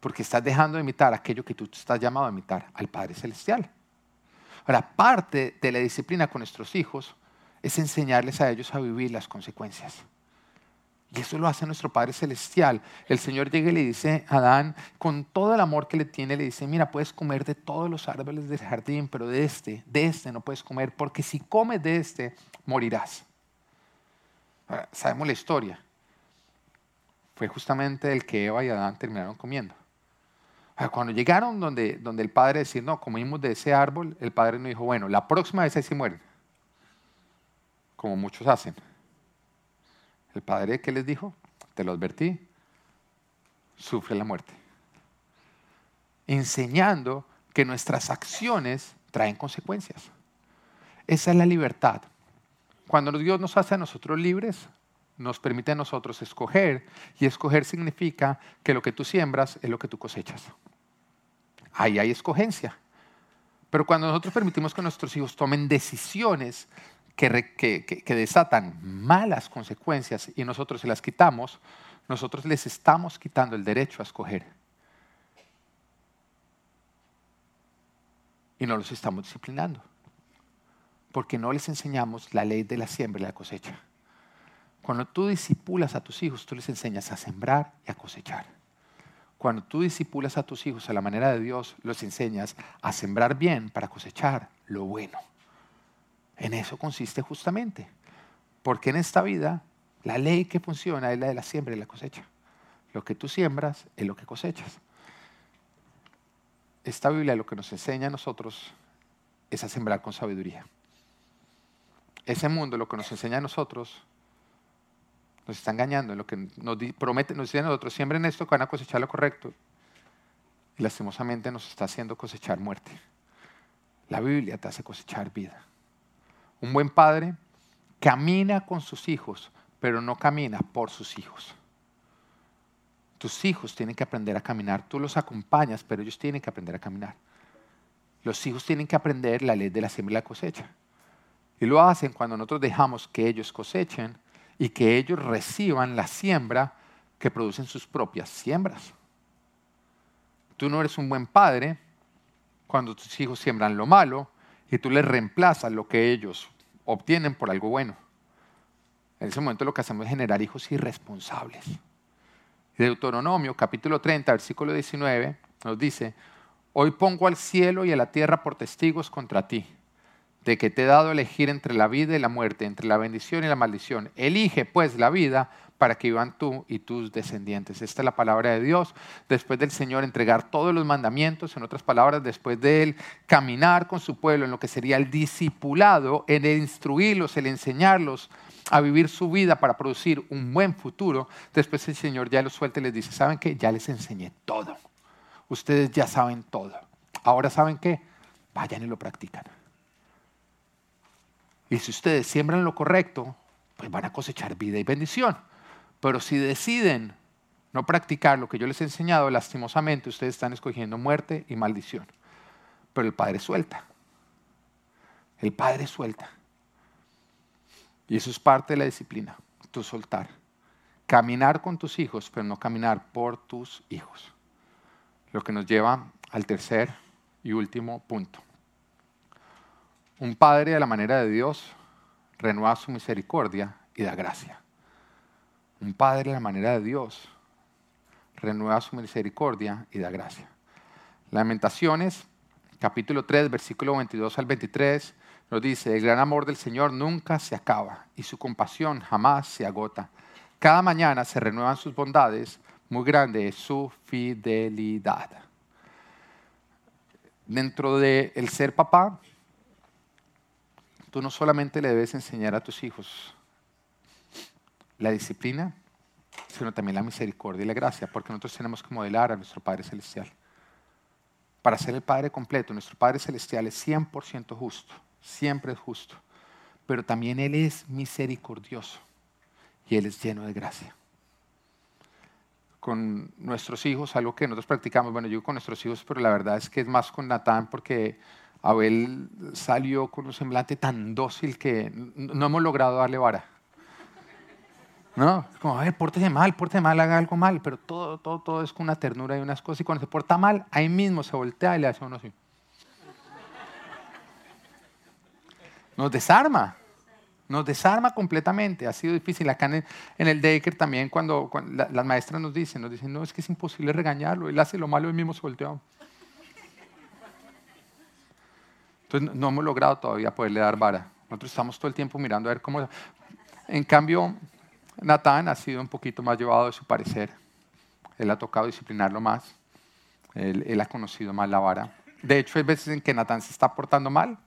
A: Porque estás dejando de imitar aquello que tú estás llamado a imitar, al Padre Celestial. Ahora, parte de la disciplina con nuestros hijos es enseñarles a ellos a vivir las consecuencias. Y eso lo hace nuestro Padre Celestial. El Señor llega y le dice a Adán, con todo el amor que le tiene, le dice, mira, puedes comer de todos los árboles del jardín, pero de este, de este no puedes comer, porque si comes de este, morirás. Sabemos la historia. Fue justamente el que Eva y Adán terminaron comiendo. cuando llegaron donde, donde el padre decía, no, comimos de ese árbol, el padre no dijo, bueno, la próxima vez ahí sí mueren como muchos hacen. El padre que les dijo, te lo advertí, sufre la muerte. Enseñando que nuestras acciones traen consecuencias. Esa es la libertad. Cuando Dios nos hace a nosotros libres, nos permite a nosotros escoger, y escoger significa que lo que tú siembras es lo que tú cosechas. Ahí hay escogencia. Pero cuando nosotros permitimos que nuestros hijos tomen decisiones que, desatan malas consecuencias y nosotros se las quitamos, nosotros les estamos quitando el derecho a escoger. Y no los estamos disciplinando. Porque no les enseñamos la ley de la siembra y la cosecha. Cuando tú disipulas a tus hijos, tú les enseñas a sembrar y a cosechar. Cuando tú disipulas a tus hijos a la manera de Dios, los enseñas a sembrar bien para cosechar lo bueno. En eso consiste justamente. Porque en esta vida la ley que funciona es la de la siembra y la cosecha. Lo que tú siembras es lo que cosechas. Esta Biblia lo que nos enseña a nosotros es a sembrar con sabiduría. Ese mundo lo que nos enseña a nosotros nos está engañando en lo que nos promete, nos dice a nosotros, siembren esto que van a cosechar lo correcto. Y lastimosamente nos está haciendo cosechar muerte. La Biblia te hace cosechar vida. Un buen padre camina con sus hijos, pero no camina por sus hijos. Tus hijos tienen que aprender a caminar. Tú los acompañas, pero ellos tienen que aprender a caminar. Los hijos tienen que aprender la ley de la siembra y la cosecha. Y lo hacen cuando nosotros dejamos que ellos cosechen y que ellos reciban la siembra que producen sus propias siembras. Tú no eres un buen padre cuando tus hijos siembran lo malo y tú les reemplazas lo que ellos obtienen por algo bueno. En ese momento lo que hacemos es generar hijos irresponsables. Deuteronomio capítulo 30, versículo 19 nos dice, hoy pongo al cielo y a la tierra por testigos contra ti, de que te he dado a elegir entre la vida y la muerte, entre la bendición y la maldición. Elige pues la vida para que vivan tú y tus descendientes. Esta es la palabra de Dios. Después del Señor entregar todos los mandamientos, en otras palabras, después de Él caminar con su pueblo en lo que sería el discipulado, en el instruirlos, el enseñarlos a vivir su vida para producir un buen futuro, después el Señor ya los suelta y les dice, ¿saben qué? Ya les enseñé todo. Ustedes ya saben todo. Ahora saben qué? Vayan y lo practican. Y si ustedes siembran lo correcto, pues van a cosechar vida y bendición. Pero si deciden no practicar lo que yo les he enseñado, lastimosamente ustedes están escogiendo muerte y maldición. Pero el Padre suelta. El Padre suelta. Y eso es parte de la disciplina, tu soltar. Caminar con tus hijos, pero no caminar por tus hijos. Lo que nos lleva al tercer y último punto. Un padre a la manera de Dios renueva su misericordia y da gracia. Un padre a la manera de Dios renueva su misericordia y da gracia. Lamentaciones, capítulo 3, versículo 22 al 23, nos dice, el gran amor del Señor nunca se acaba y su compasión jamás se agota. Cada mañana se renuevan sus bondades, muy grande es su fidelidad. Dentro del el ser papá, tú no solamente le debes enseñar a tus hijos la disciplina, sino también la misericordia y la gracia, porque nosotros tenemos que modelar a nuestro Padre Celestial. Para ser el Padre completo, nuestro Padre Celestial es 100% justo, siempre es justo, pero también Él es misericordioso y Él es lleno de gracia. Con nuestros hijos, algo que nosotros practicamos, bueno, yo con nuestros hijos, pero la verdad es que es más con Natán porque Abel salió con un semblante tan dócil que no hemos logrado darle vara. ¿No? Como, a ver, pórtese mal, pórtese mal, haga algo mal, pero todo, todo, todo es con una ternura y unas cosas. Y cuando se porta mal, ahí mismo se voltea y le hace uno así. Nos desarma, nos desarma completamente. Ha sido difícil. Acá en el, Decker también, cuando, las maestras nos dicen, nos dicen, no, es que es imposible regañarlo, él hace lo malo y mismo se voltea. Entonces no hemos logrado todavía poderle dar vara. Nosotros estamos todo el tiempo mirando a ver cómo... En cambio, Natán ha sido un poquito más llevado de su parecer. Él ha tocado disciplinarlo más. Él, ha conocido más la vara. De hecho, hay veces en que Natán se está portando mal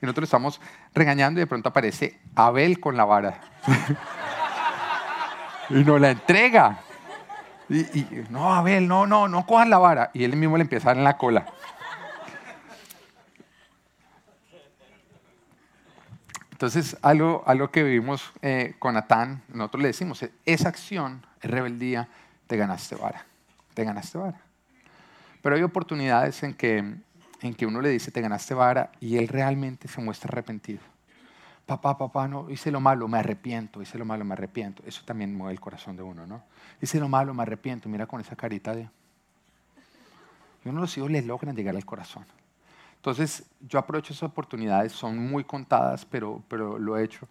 A: y nosotros estamos regañando y de pronto aparece Abel con la vara. y nos la entrega. Y, y, no, Abel, no, no, no cojan la vara. Y él mismo le empieza a dar en la cola. Entonces, algo, algo que vivimos eh, con Natán, nosotros le decimos, esa acción es rebeldía, te ganaste vara, te ganaste vara. Pero hay oportunidades en que, en que uno le dice, te ganaste vara, y él realmente se muestra arrepentido. Papá, papá, no, hice lo malo, me arrepiento, hice lo malo, me arrepiento. Eso también mueve el corazón de uno, ¿no? Hice lo malo, me arrepiento, mira con esa carita de... Y uno de los hijos le logran llegar al corazón. Entonces, yo aprovecho esas oportunidades, son muy contadas, pero, pero lo he hecho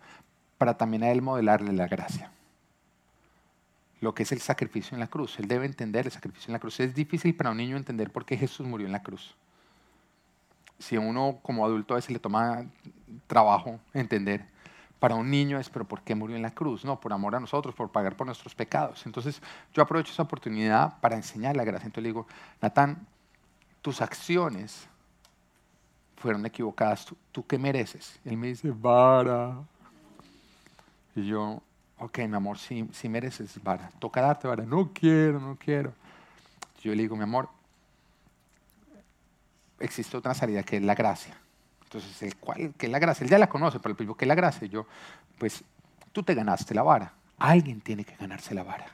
A: para también a él modelarle la gracia. Lo que es el sacrificio en la cruz. Él debe entender el sacrificio en la cruz. Es difícil para un niño entender por qué Jesús murió en la cruz. Si uno como adulto a veces le toma trabajo entender, para un niño es, pero ¿por qué murió en la cruz? No, por amor a nosotros, por pagar por nuestros pecados. Entonces yo aprovecho esa oportunidad para enseñar la gracia. Entonces le digo, Natán, tus acciones fueron equivocadas. ¿Tú, qué mereces? él me dice, vara. Y yo, ok, mi amor, sí, sí mereces vara. Toca darte vara. No quiero, no quiero. Yo le digo, mi amor, existe otra salida que es la gracia. Entonces, el cual, que es la gracia? Él ya la conoce, pero el ¿qué es la gracia? Yo, pues, tú te ganaste la vara. Alguien tiene que ganarse la vara.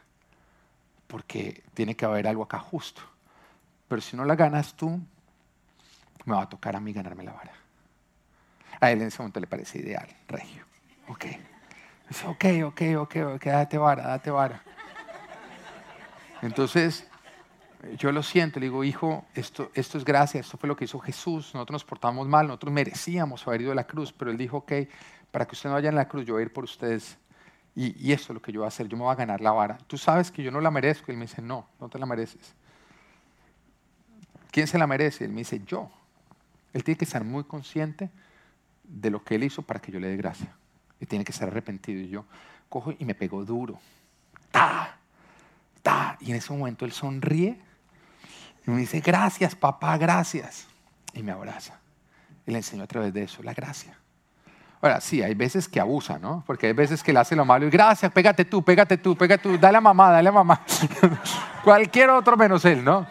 A: Porque tiene que haber algo acá justo. Pero si no la ganas tú, me va a tocar a mí ganarme la vara. A él en ese momento le parece ideal, regio. Ok. Dice, ok, ok, ok, ok, date vara, date vara. Entonces, yo lo siento, le digo, hijo, esto, esto es gracia, esto fue lo que hizo Jesús, nosotros nos portamos mal, nosotros merecíamos haber ido a la cruz, pero él dijo, ok, para que usted no vaya a la cruz, yo voy a ir por ustedes. Y, y esto es lo que yo voy a hacer, yo me voy a ganar la vara. Tú sabes que yo no la merezco. Y él me dice, no, no te la mereces. ¿Quién se la merece? Él me dice, yo. Él tiene que estar muy consciente de lo que él hizo para que yo le dé gracia. Y tiene que estar arrepentido. Y yo cojo y me pego duro. ¡Ta! ¡Ta! Y en ese momento él sonríe y me dice, gracias papá, gracias. Y me abraza. Y le enseño a través de eso la gracia. Ahora, sí, hay veces que abusa, ¿no? Porque hay veces que le hace lo malo y gracias, pégate tú, pégate tú, pégate tú, dale a mamá, dale a mamá. Cualquier otro menos él, ¿no?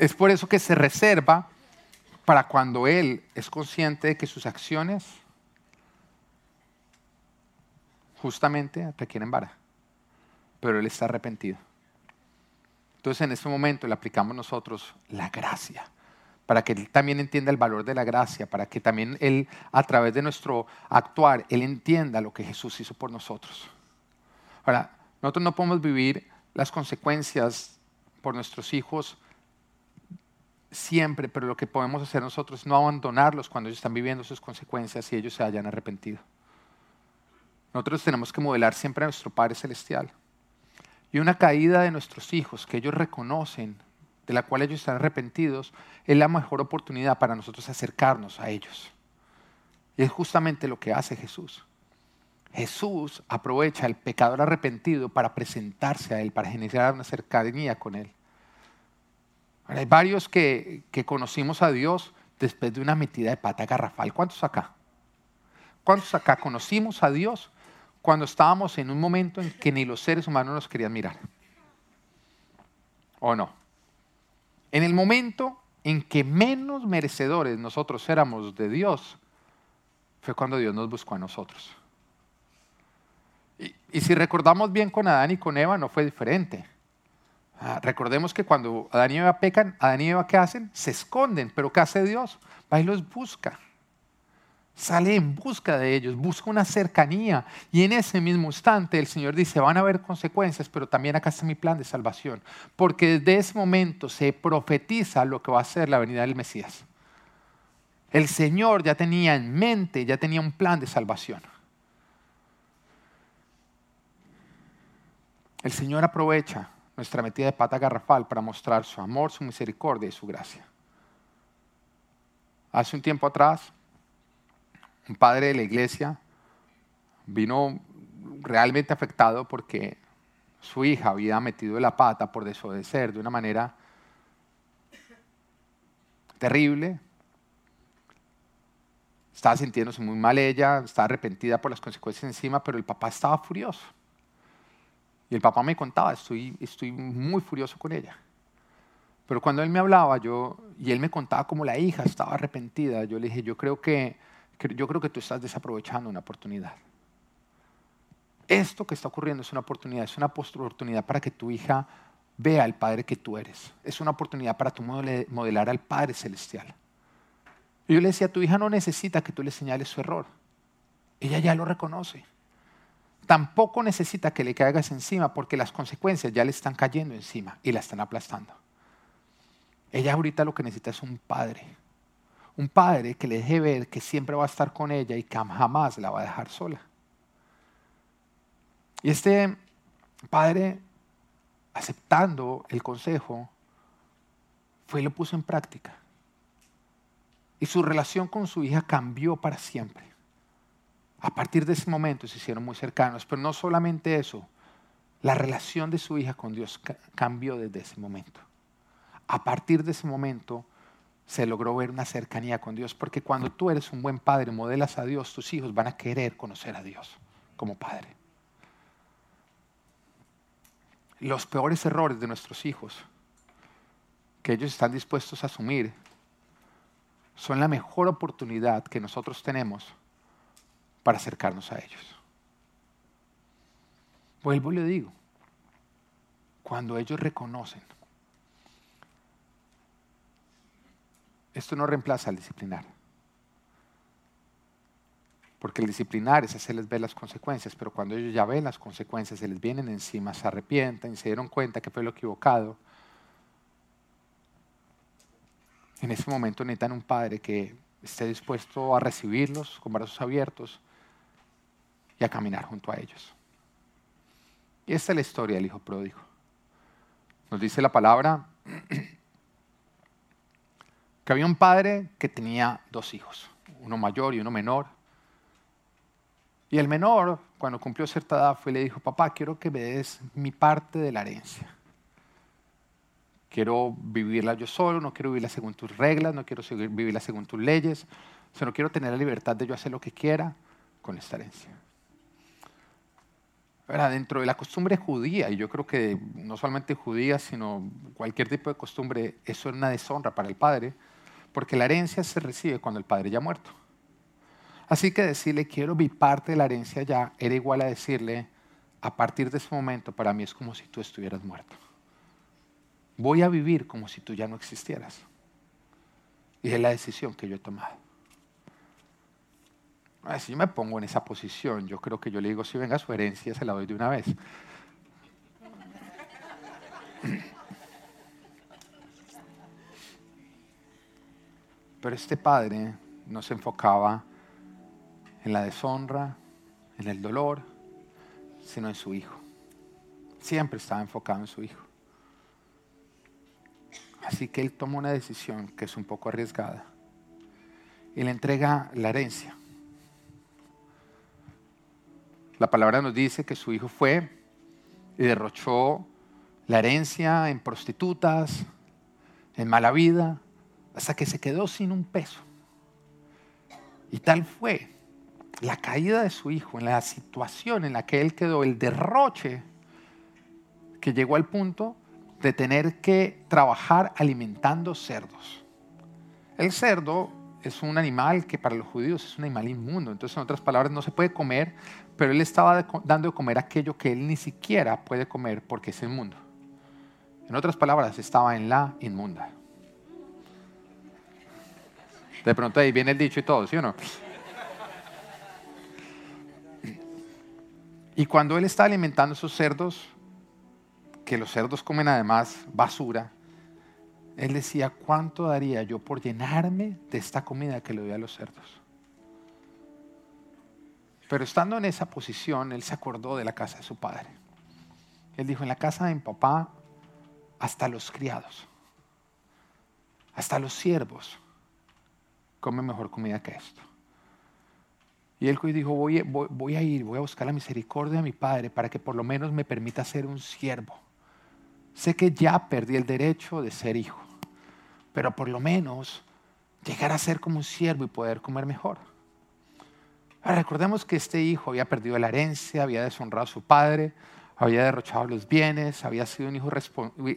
A: Es por eso que se reserva para cuando él es consciente de que sus acciones justamente requieren vara, pero él está arrepentido. Entonces en ese momento le aplicamos nosotros la gracia, para que él también entienda el valor de la gracia, para que también él a través de nuestro actuar, él entienda lo que Jesús hizo por nosotros. Ahora, nosotros no podemos vivir las consecuencias por nuestros hijos siempre, pero lo que podemos hacer nosotros es no abandonarlos cuando ellos están viviendo sus consecuencias y ellos se hayan arrepentido. Nosotros tenemos que modelar siempre a nuestro Padre Celestial. Y una caída de nuestros hijos que ellos reconocen, de la cual ellos están arrepentidos, es la mejor oportunidad para nosotros acercarnos a ellos. Y es justamente lo que hace Jesús. Jesús aprovecha el pecador arrepentido para presentarse a Él, para generar una cercanía con Él. Hay varios que, que conocimos a Dios después de una metida de pata garrafal. ¿Cuántos acá? ¿Cuántos acá conocimos a Dios cuando estábamos en un momento en que ni los seres humanos nos querían mirar? ¿O no? En el momento en que menos merecedores nosotros éramos de Dios, fue cuando Dios nos buscó a nosotros. Y, si recordamos bien con Adán y con Eva, no fue diferente. Ah, recordemos que cuando Adán y Eva pecan, Adán y Eva ¿qué hacen? Se esconden, pero ¿qué hace Dios? Va y los busca. Sale en busca de ellos, busca una cercanía. Y en ese mismo instante el Señor dice, van a haber consecuencias, pero también acá está mi plan de salvación. Porque desde ese momento se profetiza lo que va a ser la venida del Mesías. El Señor ya tenía en mente, ya tenía un plan de salvación. El Señor aprovecha nuestra metida de pata garrafal para mostrar su amor, su misericordia y su gracia. Hace un tiempo atrás, un padre de la iglesia vino realmente afectado porque su hija había metido la pata por desobedecer de una manera terrible. Estaba sintiéndose muy mal ella, estaba arrepentida por las consecuencias encima, pero el papá estaba furioso. Y el papá me contaba, estoy, estoy muy furioso con ella. Pero cuando él me hablaba yo, y él me contaba cómo la hija estaba arrepentida, yo le dije, yo creo que, yo creo que tú estás desaprovechando una oportunidad. Esto que está ocurriendo es una oportunidad, es una oportunidad para que tu hija vea al Padre que tú eres. Es una oportunidad para tu modelar al Padre Celestial. Y yo le decía, tu hija no necesita que tú le señales su error. Ella ya lo reconoce tampoco necesita que le caigas encima porque las consecuencias ya le están cayendo encima y la están aplastando. Ella ahorita lo que necesita es un padre. Un padre que le deje ver que siempre va a estar con ella y que jamás la va a dejar sola. Y este padre, aceptando el consejo, fue y lo puso en práctica. Y su relación con su hija cambió para siempre. A partir de ese momento se hicieron muy cercanos, pero no solamente eso, la relación de su hija con Dios cambió desde ese momento. A partir de ese momento se logró ver una cercanía con Dios, porque cuando tú eres un buen padre, modelas a Dios, tus hijos van a querer conocer a Dios como padre. Los peores errores de nuestros hijos que ellos están dispuestos a asumir son la mejor oportunidad que nosotros tenemos para acercarnos a ellos. Vuelvo y le digo, cuando ellos reconocen, esto no reemplaza al disciplinar. Porque el disciplinar es hacerles ver las consecuencias, pero cuando ellos ya ven las consecuencias, se les vienen encima, se arrepienten, se dieron cuenta que fue lo equivocado. En ese momento necesitan un padre que esté dispuesto a recibirlos con brazos abiertos y a caminar junto a ellos. Y esta es la historia del hijo pródigo. Nos dice la palabra que había un padre que tenía dos hijos, uno mayor y uno menor. Y el menor, cuando cumplió cierta edad, fue y le dijo, papá, quiero que me des mi parte de la herencia. Quiero vivirla yo solo, no quiero vivirla según tus reglas, no quiero vivirla según tus leyes, sino quiero tener la libertad de yo hacer lo que quiera con esta herencia dentro de la costumbre judía, y yo creo que no solamente judía, sino cualquier tipo de costumbre, eso es una deshonra para el padre, porque la herencia se recibe cuando el padre ya ha muerto. Así que decirle, quiero mi parte de la herencia ya, era igual a decirle, a partir de ese momento para mí es como si tú estuvieras muerto. Voy a vivir como si tú ya no existieras. Y es la decisión que yo he tomado. Si yo me pongo en esa posición, yo creo que yo le digo, si venga su herencia, se la doy de una vez. Pero este padre no se enfocaba en la deshonra, en el dolor, sino en su hijo. Siempre estaba enfocado en su hijo. Así que él tomó una decisión que es un poco arriesgada y le entrega la herencia. La palabra nos dice que su hijo fue y derrochó la herencia en prostitutas, en mala vida, hasta que se quedó sin un peso. Y tal fue la caída de su hijo, en la situación en la que él quedó, el derroche, que llegó al punto de tener que trabajar alimentando cerdos. El cerdo es un animal que para los judíos es un animal inmundo, entonces en otras palabras no se puede comer, pero él estaba dando de comer aquello que él ni siquiera puede comer porque es inmundo. En otras palabras, estaba en la inmunda. De pronto ahí viene el dicho y todo, ¿sí o no? Y cuando él está alimentando a esos cerdos, que los cerdos comen además basura, él decía, ¿cuánto daría yo por llenarme de esta comida que le doy a los cerdos? Pero estando en esa posición, él se acordó de la casa de su padre. Él dijo, en la casa de mi papá, hasta los criados, hasta los siervos, comen mejor comida que esto. Y él dijo, voy, voy, a ir, voy a buscar la misericordia de mi padre para que por lo menos me permita ser un siervo. Sé que ya perdí el derecho de ser hijo, pero por lo menos llegar a ser como un siervo y poder comer mejor. Ahora, recordemos que este hijo había perdido la herencia, había deshonrado a su padre, había derrochado los bienes, había sido un hijo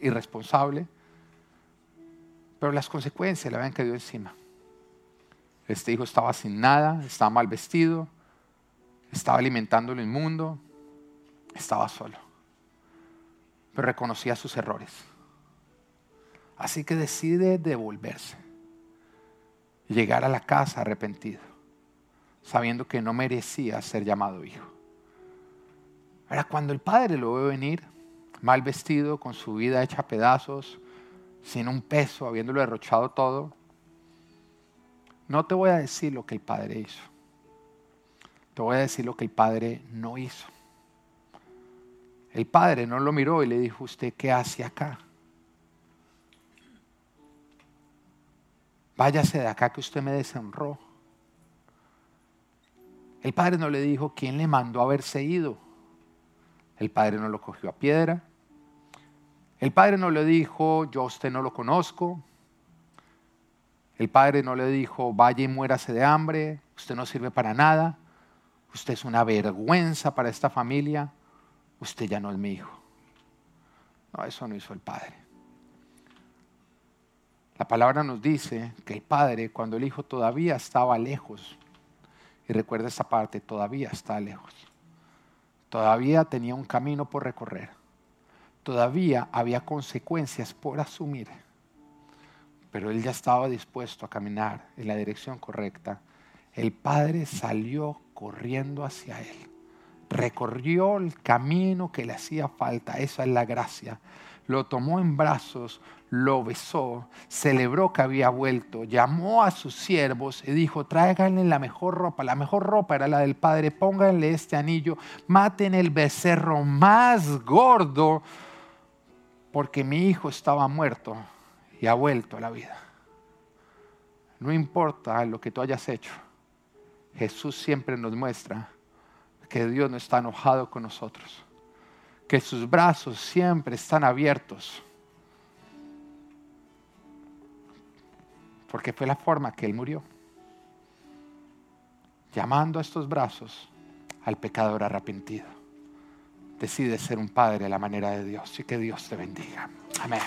A: irresponsable, pero las consecuencias le habían caído encima. Este hijo estaba sin nada, estaba mal vestido, estaba alimentando lo inmundo, estaba solo. Pero reconocía sus errores. Así que decide devolverse llegar a la casa arrepentido, sabiendo que no merecía ser llamado hijo. Ahora, cuando el padre lo ve venir, mal vestido, con su vida hecha a pedazos, sin un peso, habiéndolo derrochado todo, no te voy a decir lo que el Padre hizo. Te voy a decir lo que el Padre no hizo. El Padre no lo miró y le dijo, ¿usted qué hace acá? Váyase de acá que usted me deshonró. El Padre no le dijo, ¿quién le mandó a haberse ido? El Padre no lo cogió a piedra. El Padre no le dijo, yo a usted no lo conozco. El padre no le dijo, vaya y muérase de hambre, usted no sirve para nada, usted es una vergüenza para esta familia, usted ya no es mi hijo. No, eso no hizo el padre. La palabra nos dice que el padre, cuando el hijo todavía estaba lejos, y recuerda esta parte, todavía está lejos, todavía tenía un camino por recorrer, todavía había consecuencias por asumir pero él ya estaba dispuesto a caminar en la dirección correcta. El padre salió corriendo hacia él. Recorrió el camino que le hacía falta. Esa es la gracia. Lo tomó en brazos, lo besó, celebró que había vuelto, llamó a sus siervos y dijo, tráiganle la mejor ropa. La mejor ropa era la del padre, pónganle este anillo, maten el becerro más gordo, porque mi hijo estaba muerto y ha vuelto a la vida. No importa lo que tú hayas hecho, Jesús siempre nos muestra que Dios no está enojado con nosotros, que sus brazos siempre están abiertos, porque fue la forma que Él murió, llamando a estos brazos al pecador arrepentido. Decide ser un padre a la manera de Dios y que Dios te bendiga. Amén.